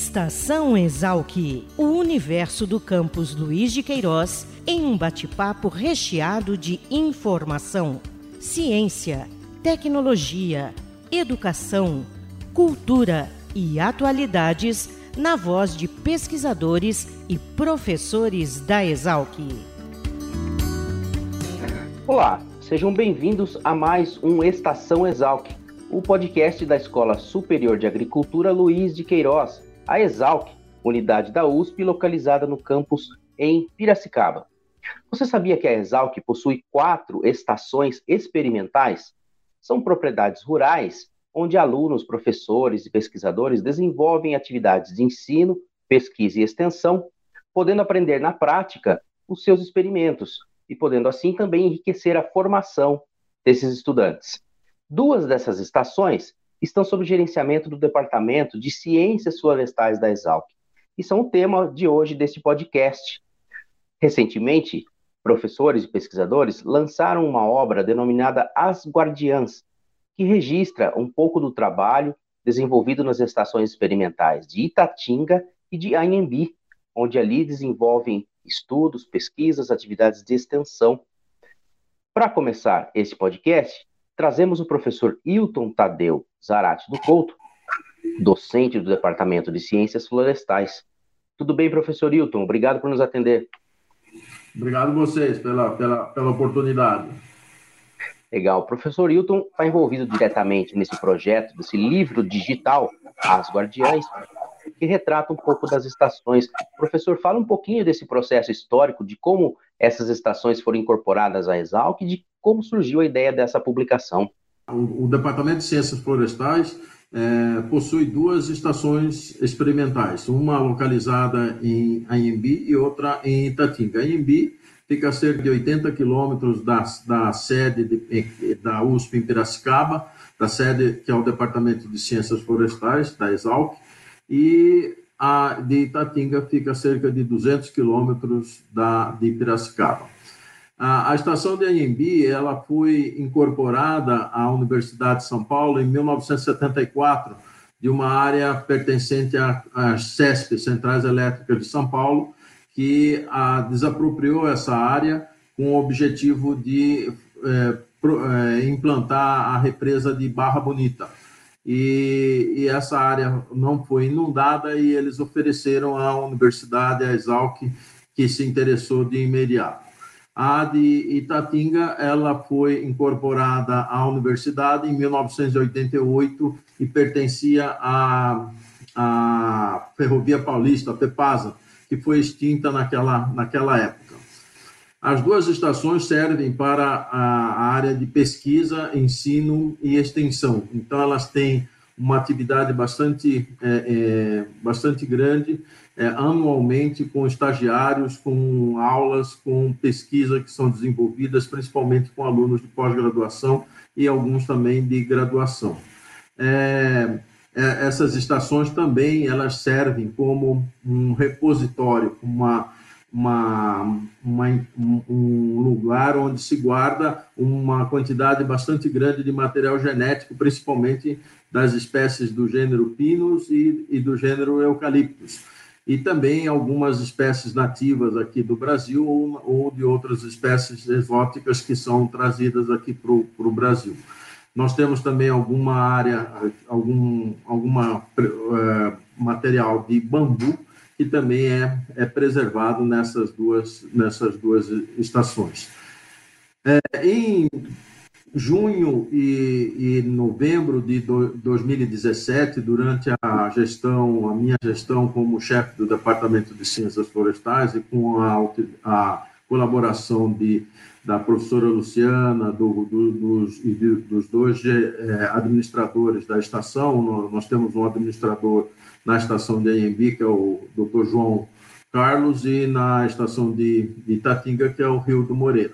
Estação Exalc, o universo do campus Luiz de Queiroz, em um bate-papo recheado de informação, ciência, tecnologia, educação, cultura e atualidades na voz de pesquisadores e professores da Exalc. Olá, sejam bem-vindos a mais um Estação Exalc, o podcast da Escola Superior de Agricultura Luiz de Queiroz a Exalc, unidade da USP localizada no campus em Piracicaba. Você sabia que a Exalc possui quatro estações experimentais? São propriedades rurais onde alunos, professores e pesquisadores desenvolvem atividades de ensino, pesquisa e extensão, podendo aprender na prática os seus experimentos e podendo assim também enriquecer a formação desses estudantes. Duas dessas estações estão sob gerenciamento do Departamento de Ciências Florestais da Exalc e são o tema de hoje deste podcast. Recentemente, professores e pesquisadores lançaram uma obra denominada As Guardiãs, que registra um pouco do trabalho desenvolvido nas estações experimentais de Itatinga e de Anhembi, onde ali desenvolvem estudos, pesquisas, atividades de extensão. Para começar esse podcast, trazemos o professor Hilton Tadeu Zarate do Couto, docente do Departamento de Ciências Florestais. Tudo bem, professor Hilton? Obrigado por nos atender. Obrigado vocês pela, pela, pela oportunidade. Legal. O professor Hilton está envolvido diretamente nesse projeto, desse livro digital, As Guardiães, que retrata um pouco das estações. Professor, fala um pouquinho desse processo histórico, de como essas estações foram incorporadas à Exalc e de como surgiu a ideia dessa publicação. O, o Departamento de Ciências Florestais é, possui duas estações experimentais, uma localizada em Anhembi e outra em Itatinga. Anhembi fica a cerca de 80 quilômetros da, da sede de, da USP em Piracicaba, da sede que é o Departamento de Ciências Florestais, da Exalc, e a de Itatinga fica a cerca de 200 quilômetros da, de Piracicaba. A, a estação de Anhembi ela foi incorporada à Universidade de São Paulo em 1974, de uma área pertencente às CESP, Centrais Elétricas de São Paulo, que a, desapropriou essa área com o objetivo de é, pro, é, implantar a represa de Barra Bonita e, e, essa área não foi inundada e eles ofereceram à universidade, à Exalc, que se interessou de imediato. A de Itatinga, ela foi incorporada à universidade em 1988 e pertencia à, à Ferrovia Paulista, a FEPASA, que foi extinta naquela, naquela época. As duas estações servem para a área de pesquisa, ensino e extensão. Então, elas têm uma atividade bastante, é, é, bastante grande, é, anualmente, com estagiários, com aulas, com pesquisa que são desenvolvidas, principalmente com alunos de pós-graduação e alguns também de graduação. É, é, essas estações também elas servem como um repositório, uma uma, uma, um lugar onde se guarda uma quantidade bastante grande de material genético, principalmente das espécies do gênero Pinus e, e do gênero Eucaliptus. E também algumas espécies nativas aqui do Brasil ou, ou de outras espécies exóticas que são trazidas aqui para o Brasil. Nós temos também alguma área, algum alguma, uh, material de bambu, que também é, é preservado nessas duas, nessas duas estações. É, em junho e, e, novembro de do, 2017, durante a gestão, a minha gestão como chefe do Departamento de Ciências Florestais e com a, a colaboração de, da professora Luciana, do, do, dos, e de, dos dois é, administradores da estação, nós temos um administrador na estação de Anhembi, que é o Dr. João Carlos, e na estação de, de Itatinga, que é o Rio do Moreira.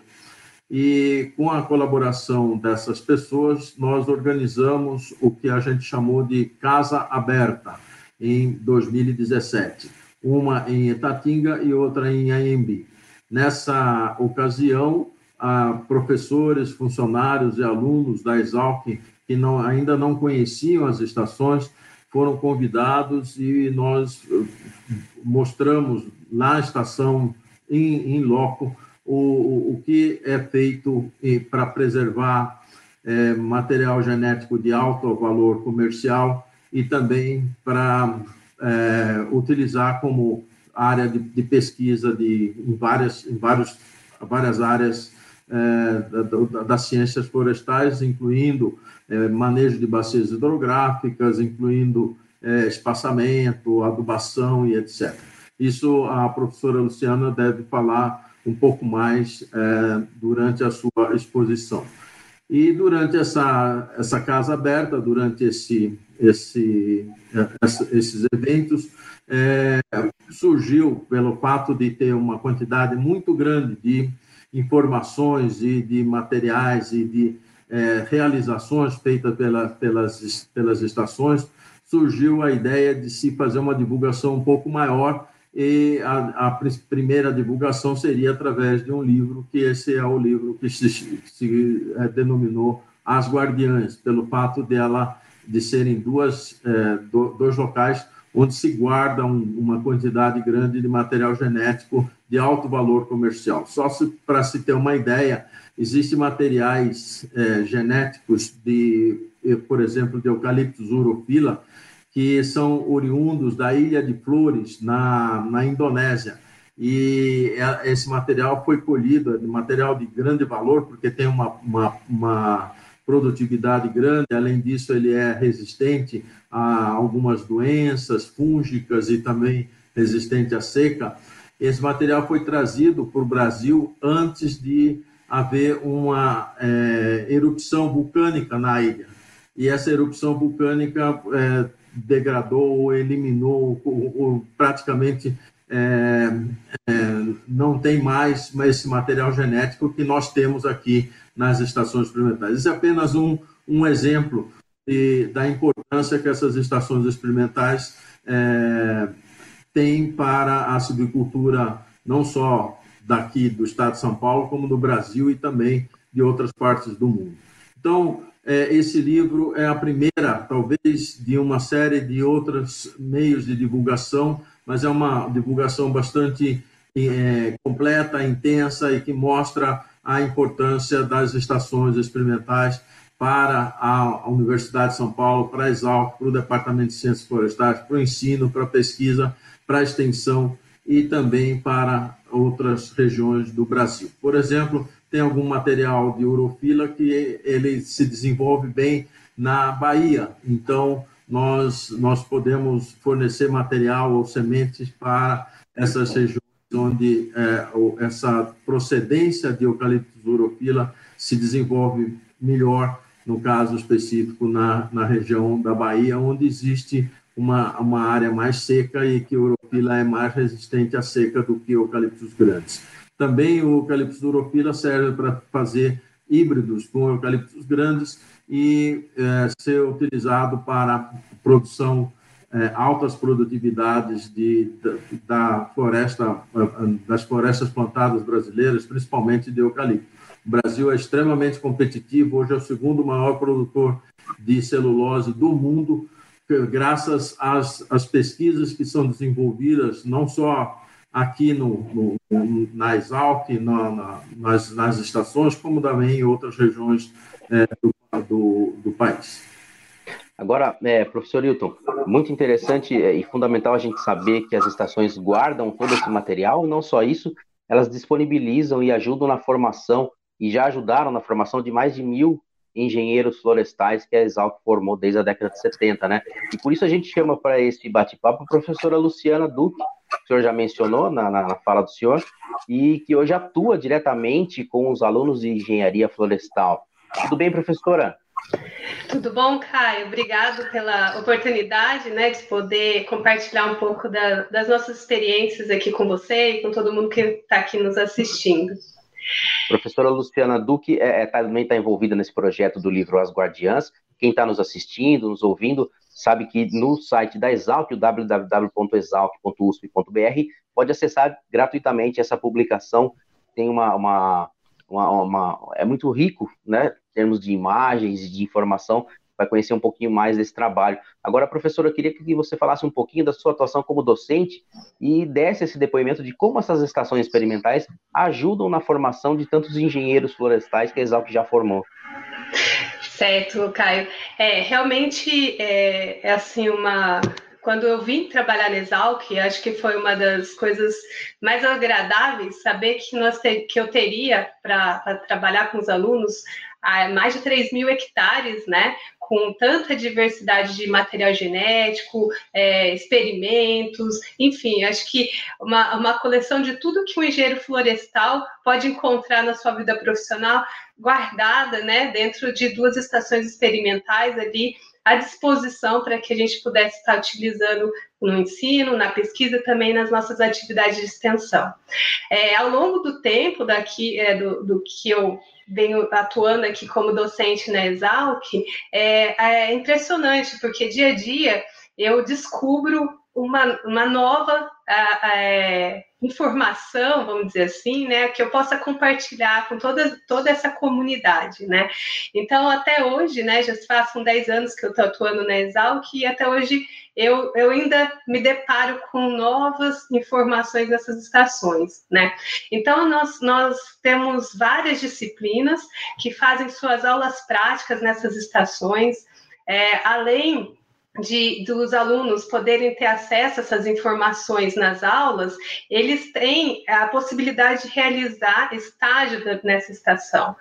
E com a colaboração dessas pessoas, nós organizamos o que a gente chamou de Casa Aberta em 2017, uma em Itatinga e outra em Anhembi. Nessa ocasião, professores, funcionários e alunos da Exalc que não, ainda não conheciam as estações foram convidados e nós eh, mostramos na estação, em, em loco, o, o que é feito para preservar é, material genético de alto valor comercial e também para é, utilizar como área de, de, pesquisa de, em, várias, em vários, várias áreas é, da, das ciências florestais, incluindo é, manejo de bacias hidrográficas, incluindo é, espaçamento, adubação e etc. Isso a professora Luciana deve falar um pouco mais é, durante a sua exposição. E durante essa, essa casa aberta, durante esse, esse, esses eventos, é, surgiu, pelo fato de ter uma quantidade muito grande de informações e de materiais e de é, realizações feitas pela, pelas, pelas estações, surgiu a ideia de se fazer uma divulgação um pouco maior e a, a, primeira divulgação seria através de um livro, que esse é o livro que se, se é, denominou As Guardiãs, pelo fato dela de serem duas, é, do, dois locais onde se guarda um, uma quantidade grande de material genético de alto valor comercial. Só para se ter uma ideia, existem materiais é, genéticos de, por exemplo, de eucaliptus urophylla, que são oriundos da Ilha de Flores, na, na Indonésia. E é, esse material foi colhido, é material de grande valor, porque tem uma, uma, uma produtividade grande, além disso, ele é resistente a algumas doenças fúngicas e também resistente à seca. Esse material foi trazido para o Brasil antes de haver uma é, erupção vulcânica na ilha. E essa erupção vulcânica é, degradou ou eliminou, ou, ou praticamente é, é, não tem mais esse material genético que nós temos aqui nas estações experimentais. Isso é apenas um, um exemplo de, da importância que essas estações experimentais é, têm para a silvicultura, não só daqui do estado de São Paulo, como do Brasil e também de outras partes do mundo. Então, esse livro é a primeira, talvez, de uma série de outros meios de divulgação, mas é uma divulgação bastante é, completa, intensa e que mostra a importância das estações experimentais para a Universidade de São Paulo, para a Exalc, para o Departamento de Ciências Florestais, para o ensino, para a pesquisa, para a extensão e também para outras regiões do Brasil. Por exemplo, tem algum material de urofila que ele se desenvolve bem na Bahia. Então, nós, nós podemos fornecer material ou sementes para essas regiões onde é, essa procedência de eucaliptus urofila se desenvolve melhor, no caso específico, na, na região da Bahia, onde existe uma, uma área mais seca e que o urofila é mais resistente à seca do que eucaliptus grandes. Também o eucaliptus uropila serve para fazer híbridos com eucaliptos grandes e é, ser utilizado para produção é, altas produtividades de, da, da, floresta, das florestas plantadas brasileiras, principalmente de eucalipto. O Brasil é extremamente competitivo, hoje é o segundo maior produtor de celulose do mundo, graças às, às pesquisas que são desenvolvidas, não só aqui no, no, na Exalc, na, na, nas, nas estações, como também em outras regiões é, do, do, do, país. Agora, é, professor Hilton, muito interessante é, e fundamental a gente saber que as estações guardam todo esse material, não só isso, elas disponibilizam e ajudam na formação, e já ajudaram na formação de mais de mil engenheiros florestais que a Exalc formou desde a década de 70, né? E por isso a gente chama para esse bate-papo a professora Luciana Duque, que o senhor já mencionou na, na, fala do senhor, e que hoje atua diretamente com os alunos de engenharia florestal. Tudo bem, professora? Tudo bom, Caio? Obrigado pela oportunidade né, de poder compartilhar um pouco da, das nossas experiências aqui com você e com todo mundo que está aqui nos assistindo. Professora Luciana Duque é, é, também está envolvida nesse projeto do livro As Guardiãs. Quem está nos assistindo, nos ouvindo, sabe que no site da Exalc, www.exalc.usp.br, pode acessar gratuitamente essa publicação. Tem uma, uma, uma, uma, é muito rico, né, em termos de imagens e de informação vai conhecer um pouquinho mais desse trabalho. Agora, professora, eu queria que você falasse um pouquinho da sua atuação como docente e desse esse depoimento de como essas estações experimentais ajudam na formação de tantos engenheiros florestais que a Exalc já formou. Certo, Caio. É, realmente é, é assim uma quando eu vim trabalhar na Exalc, acho que foi uma das coisas mais agradáveis saber que, nós te, que eu teria para trabalhar com os alunos mais de 3 mil hectares, né? Com tanta diversidade de material genético, é, experimentos, enfim, acho que uma, uma coleção de tudo que um engenheiro florestal pode encontrar na sua vida profissional, guardada, né, dentro de duas estações experimentais ali à disposição para que a gente pudesse estar utilizando no ensino, na pesquisa, também nas nossas atividades de extensão. É, ao longo do tempo daqui, é, do, do que eu venho atuando aqui como docente na Exalc, é, é impressionante, porque dia a dia eu descubro uma, uma nova é, informação, vamos dizer assim, né, que eu possa compartilhar com toda, toda essa comunidade, né. Então, até hoje, né, já fazem 10 anos que eu estou atuando na Exalc e até hoje eu, eu ainda me deparo com novas informações nessas estações, né. Então, nós, nós temos várias disciplinas que fazem suas aulas práticas nessas estações, é, além de, dos alunos poderem ter acesso a essas informações nas aulas, eles têm a possibilidade de realizar estágio nessa estação.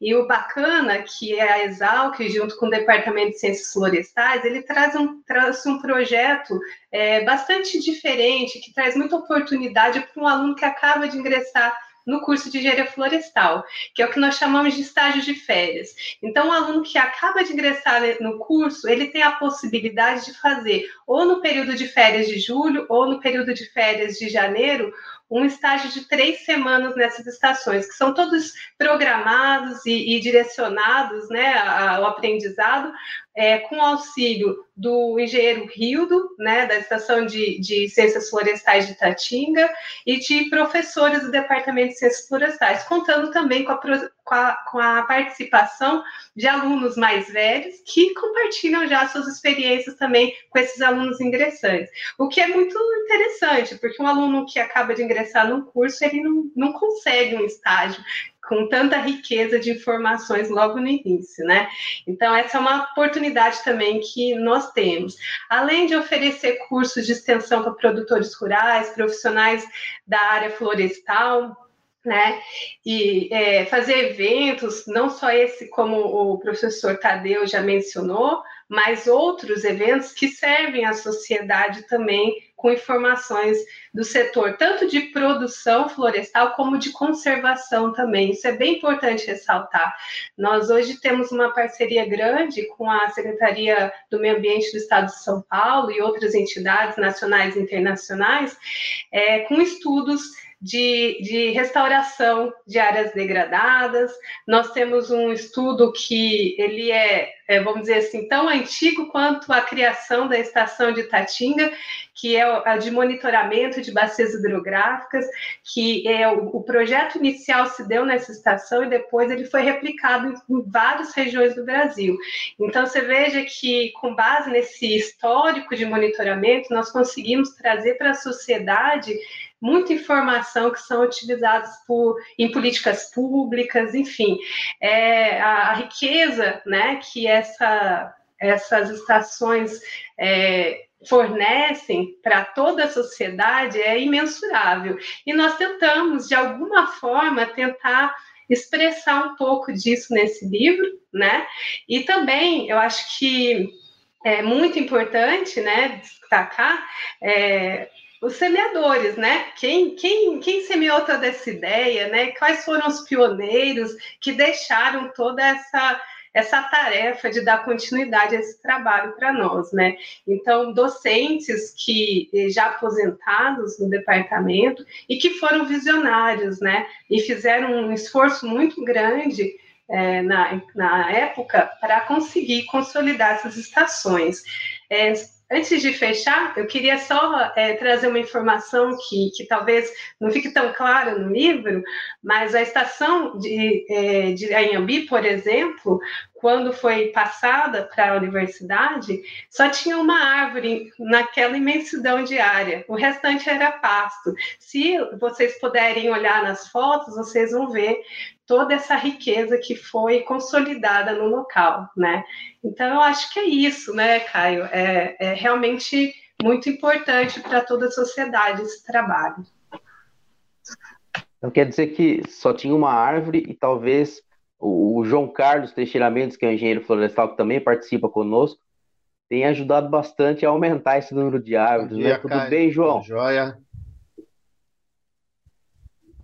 E o bacana, que é a Exalc, junto com o Departamento de Ciências Florestais, ele traz um, traz um projeto é, bastante diferente, que traz muita oportunidade para um aluno que acaba de ingressar no curso de engenharia florestal, que é o que nós chamamos de estágio de férias. Então, o aluno que acaba de ingressar no curso, ele tem a possibilidade de fazer ou no período de férias de julho ou no período de férias de janeiro um estágio de três semanas nessas estações, que são todos programados e, e direcionados né, ao aprendizado, é, com auxílio do engenheiro Rildo, né, da Estação de, de Ciências Florestais de Tatinga, e de professores do Departamento de Ciências Florestais, contando também com a, com a, com a participação de alunos mais velhos que compartilham já suas experiências também com esses alunos ingressantes. O que é muito interessante, porque um aluno que acaba de ingressar no curso, ele não, não consegue um estágio com tanta riqueza de informações logo no início, né? Então, essa é uma oportunidade também que nós temos. Além de oferecer cursos de extensão para produtores rurais, profissionais da área florestal, né? E é, fazer eventos, não só esse como o professor Tadeu já mencionou, mas outros eventos que servem à sociedade também com informações do setor, tanto de produção florestal como de conservação também. Isso é bem importante ressaltar. Nós hoje temos uma parceria grande com a Secretaria do Meio Ambiente do Estado de São Paulo e outras entidades nacionais e internacionais, é, com estudos de, de restauração de áreas degradadas. Nós temos um estudo que ele é, é, vamos dizer assim, tão antigo quanto a criação da estação de Tatinga, que é a de monitoramento de bacias hidrográficas, que é o, o projeto inicial se deu nessa estação e depois ele foi replicado em, várias regiões do Brasil. Então você veja que com base nesse histórico de monitoramento, nós conseguimos trazer para a sociedade muita informação que são utilizadas por, em políticas públicas, enfim, é, a, a riqueza né, que essa, essas estações é, fornecem para toda a sociedade é imensurável. E nós tentamos, de alguma forma, tentar expressar um pouco disso nesse livro, né? E também eu acho que é muito importante, né, destacar é, os semeadores, né? Quem, quem, quem semeou toda essa ideia, né? Quais foram os pioneiros que deixaram toda essa essa tarefa de dar continuidade a esse trabalho para nós, né? Então, docentes que eh, já aposentados no departamento e que foram visionários, né? E fizeram um esforço muito grande é, na, na época para conseguir consolidar essas estações. É, Antes de fechar, eu queria só é, trazer uma informação que, que talvez não fique tão clara no livro, mas a estação de, é, de Anhambi, por exemplo, quando foi passada para a universidade, só tinha uma árvore naquela imensidão de área, o restante era pasto. Se vocês puderem olhar nas fotos, vocês vão ver toda essa riqueza que foi consolidada no local, né? Então, eu acho que é isso, né, Caio? É, é realmente muito importante para toda a sociedade esse trabalho. Então quer dizer que só tinha uma árvore e talvez o, João Carlos Teixeira Mendes, que é um engenheiro florestal que também participa conosco, tem ajudado bastante a aumentar esse número de árvores. Né? dia, né? Tudo Caio. bem, João? Joia.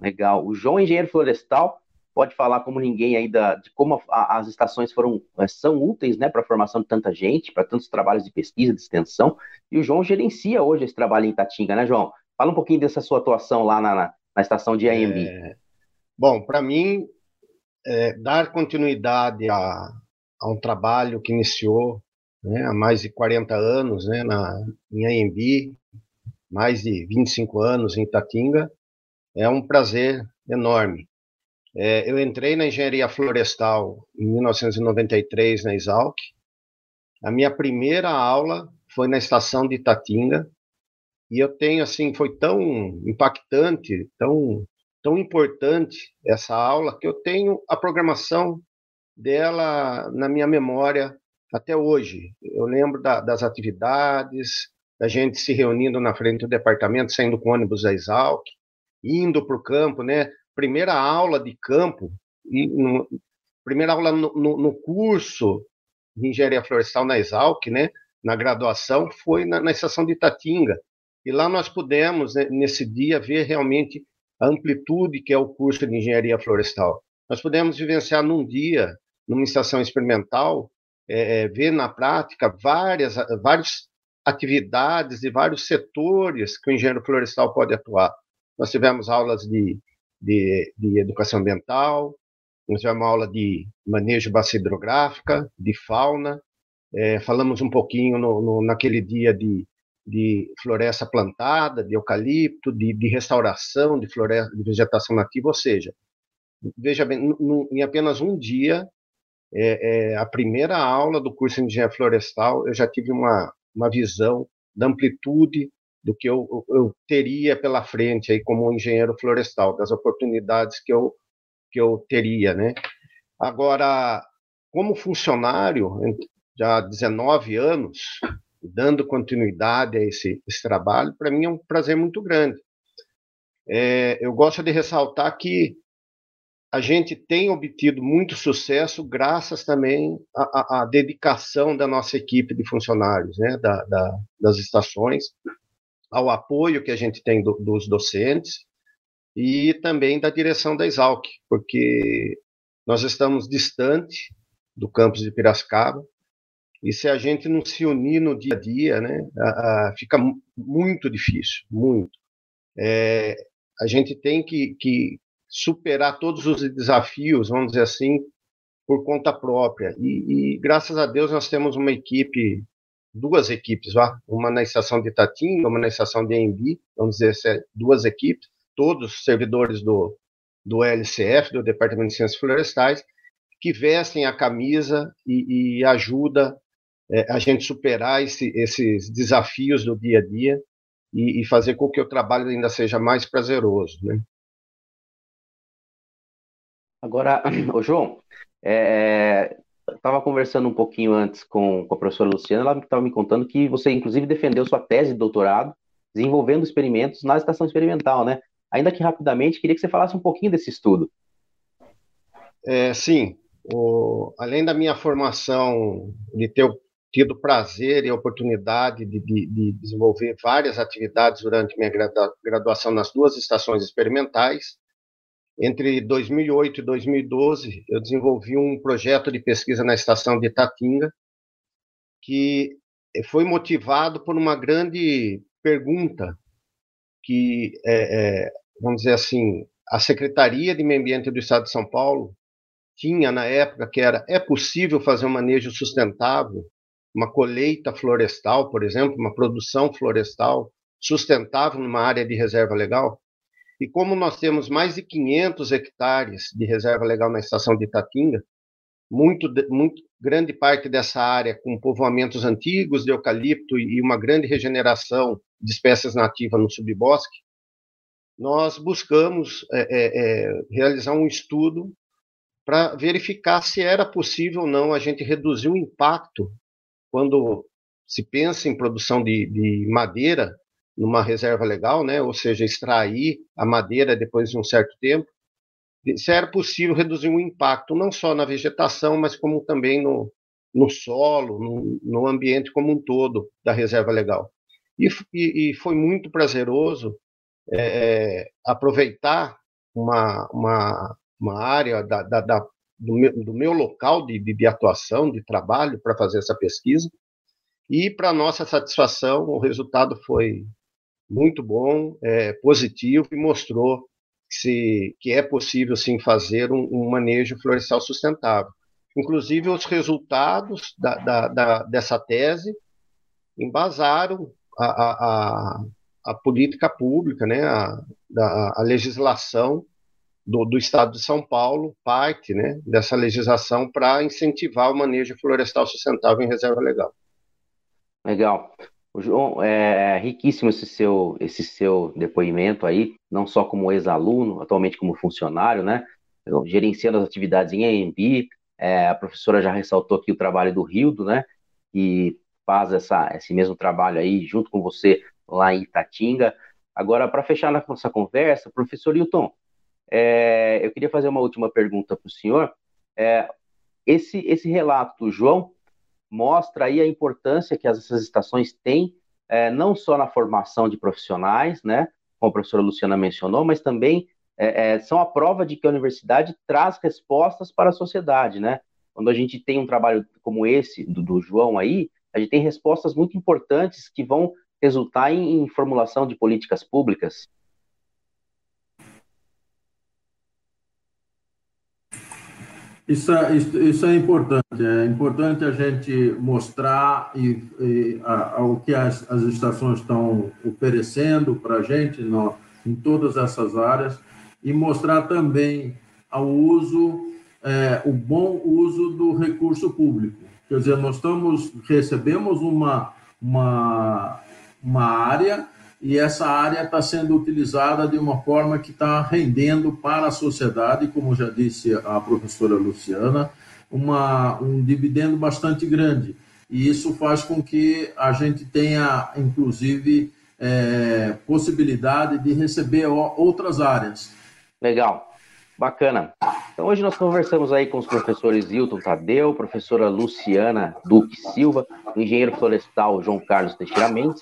Legal. O João é engenheiro florestal, pode falar como ninguém aí de como a, as estações foram eh, são úteis né, para a formação de tanta gente, para tantos trabalhos de pesquisa, de extensão. E o João gerencia hoje esse trabalho em Itatinga, né, João? Fala um pouquinho dessa sua atuação lá na, na, na estação de AMB. É... Bom, para mim, é, dar continuidade a, a, um trabalho que iniciou né, há mais de 40 anos né, na, em AMB, mais de 25 anos em Itatinga, é um prazer enorme. É, eu entrei na engenharia florestal em 1993 na Exalc. A minha primeira aula foi na estação de Itatinga e eu tenho assim foi tão impactante, tão tão importante essa aula que eu tenho a programação dela na minha memória até hoje. Eu lembro da, das atividades, da gente se reunindo na frente do departamento, saindo com ônibus da Exalc, indo para o campo, né? Primeira aula de campo, no, primeira aula no, no, curso de engenharia florestal na Exalc, né? Na graduação, foi na, na estação de Itatinga. E lá nós pudemos, né, nesse dia, ver realmente a amplitude que é o curso de engenharia florestal. Nós podemos vivenciar num dia, numa estação experimental, é, é, ver na prática várias, várias atividades e vários setores que o engenheiro florestal pode atuar. Nós tivemos aulas de, de, de educação ambiental, nós tivemos aula de manejo de bacia hidrográfica, de fauna, é, falamos um pouquinho no, no, naquele dia de de floresta plantada, de eucalipto, de, de restauração de floresta, de vegetação nativa, ou seja, veja bem, em apenas um dia, é, é, a primeira aula do curso de engenharia florestal, eu já tive uma, uma visão da amplitude do que eu, eu teria pela frente aí como engenheiro florestal, das oportunidades que eu, que eu teria, né? Agora, como funcionário, já há 19 anos, dando continuidade a esse, esse trabalho, para mim é um prazer muito grande. É, eu gosto de ressaltar que a gente tem obtido muito sucesso graças também à, à dedicação da nossa equipe de funcionários, né, da, da, das estações, ao apoio que a gente tem do, dos docentes e também da direção da Exalc, porque nós estamos distante do campus de Piracicaba, e se a gente não se unir no dia a dia, né, a, a, fica muito difícil, muito. É, a gente tem que, que, superar todos os desafios, vamos dizer assim, por conta própria. E, e, graças a Deus nós temos uma equipe, duas equipes, uma na estação de Itatim, uma na estação de Embi, vamos dizer assim, duas equipes, todos servidores do, do LCF, do Departamento de Ciências Florestais, que vestem a camisa e, e ajuda é, a gente superar esse, esses desafios do dia a dia e, e, fazer com que o trabalho ainda seja mais prazeroso, né? Agora, o João, é, estava conversando um pouquinho antes com, com a professora Luciana, ela estava me contando que você, inclusive, defendeu sua tese de doutorado desenvolvendo experimentos na estação experimental, né? Ainda que rapidamente, queria que você falasse um pouquinho desse estudo. É, sim, o, além da minha formação de ter tido prazer e oportunidade de, de, de, desenvolver várias atividades durante minha graduação nas duas estações experimentais. Entre 2008 e 2012, eu desenvolvi um projeto de pesquisa na estação de Tatinga, que foi motivado por uma grande pergunta que, é, é, vamos dizer assim, a Secretaria de Meio Ambiente do Estado de São Paulo tinha na época, que era, é possível fazer um manejo sustentável uma colheita florestal, por exemplo, uma produção florestal sustentável numa área de reserva legal. E como nós temos mais de 500 hectares de reserva legal na estação de Itatinga, muito, muito grande parte dessa área com povoamentos antigos de eucalipto e uma grande regeneração de espécies nativas no subbosque, nós buscamos é, é, é realizar um estudo para verificar se era possível ou não a gente reduzir o impacto quando se pensa em produção de, de madeira numa reserva legal, né? ou seja, extrair a madeira depois de um certo tempo, se era possível reduzir o impacto não só na vegetação, mas como também no, no solo, no, no ambiente como um todo da reserva legal. E, e, e foi muito prazeroso é, aproveitar uma, uma, uma área da, da, da, do, meu, do, meu, local de, de, de atuação, de trabalho, para fazer essa pesquisa. E, para nossa satisfação, o resultado foi muito bom, é, positivo e mostrou que, se, que é possível sim fazer um, um, manejo florestal sustentável. Inclusive, os resultados da, da, da, dessa tese embasaram a, a, a, a política pública, né, a, legislação do, do, Estado de São Paulo, parte né, dessa legislação para incentivar o manejo florestal sustentável em reserva legal. Legal. João, é, é riquíssimo esse seu, esse seu depoimento aí, não só como ex-aluno, atualmente como funcionário, né? Gerenciando as atividades em AMB. É, a professora já ressaltou aqui o trabalho do Rildo, né? Que faz essa, esse mesmo trabalho aí junto com você lá em Itatinga. Agora, para fechar nossa conversa, professor Hilton, é, eu queria fazer uma última pergunta para o senhor. É, esse, esse relato do João mostra aí a importância que essas estações têm, é, não só na formação de profissionais, né, como a professora Luciana mencionou, mas também é, é, são a prova de que a universidade traz respostas para a sociedade, né? Quando a gente tem um trabalho como esse do, do João aí, a gente tem respostas muito importantes que vão resultar em, em formulação de políticas públicas. Isso é, isso, isso é importante. É importante a gente mostrar e, e a, a, o que as, as estações estão oferecendo para a gente no, em todas essas áreas e mostrar também ao uso, é, o bom uso do recurso público. Quer dizer, nós estamos, recebemos uma, uma, uma área e essa área está sendo utilizada de uma forma que está rendendo para a sociedade, como já disse a professora Luciana, uma, um dividendo bastante grande. E isso faz com que a gente tenha, inclusive, é, possibilidade de receber outras áreas. Legal. Bacana. Então hoje nós conversamos aí com os professores Hilton Tadeu, professora Luciana Duque Silva, o engenheiro florestal João Carlos Teixeira Mendes,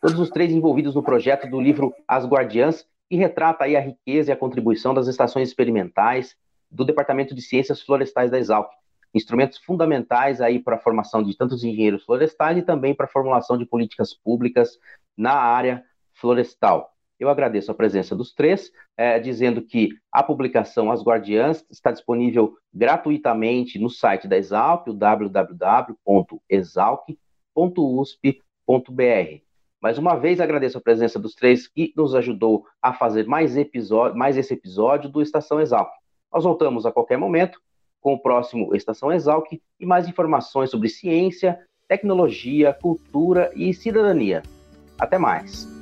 todos os três envolvidos no projeto do livro As Guardiãs, que retrata aí a riqueza e a contribuição das estações experimentais do Departamento de Ciências Florestais da Exalc, instrumentos fundamentais aí para a formação de tantos engenheiros florestais e também para a formulação de políticas públicas na área florestal. Eu agradeço a presença dos três, é, dizendo que a publicação As Guardiãs está disponível gratuitamente no site da Exalc, o www.exalc.usp.br. Mais uma vez agradeço a presença dos três que nos ajudou a fazer mais, episódio, mais esse episódio do Estação Exalc. Nós voltamos a qualquer momento com o próximo Estação Exalc e mais informações sobre ciência, tecnologia, cultura e cidadania. Até mais!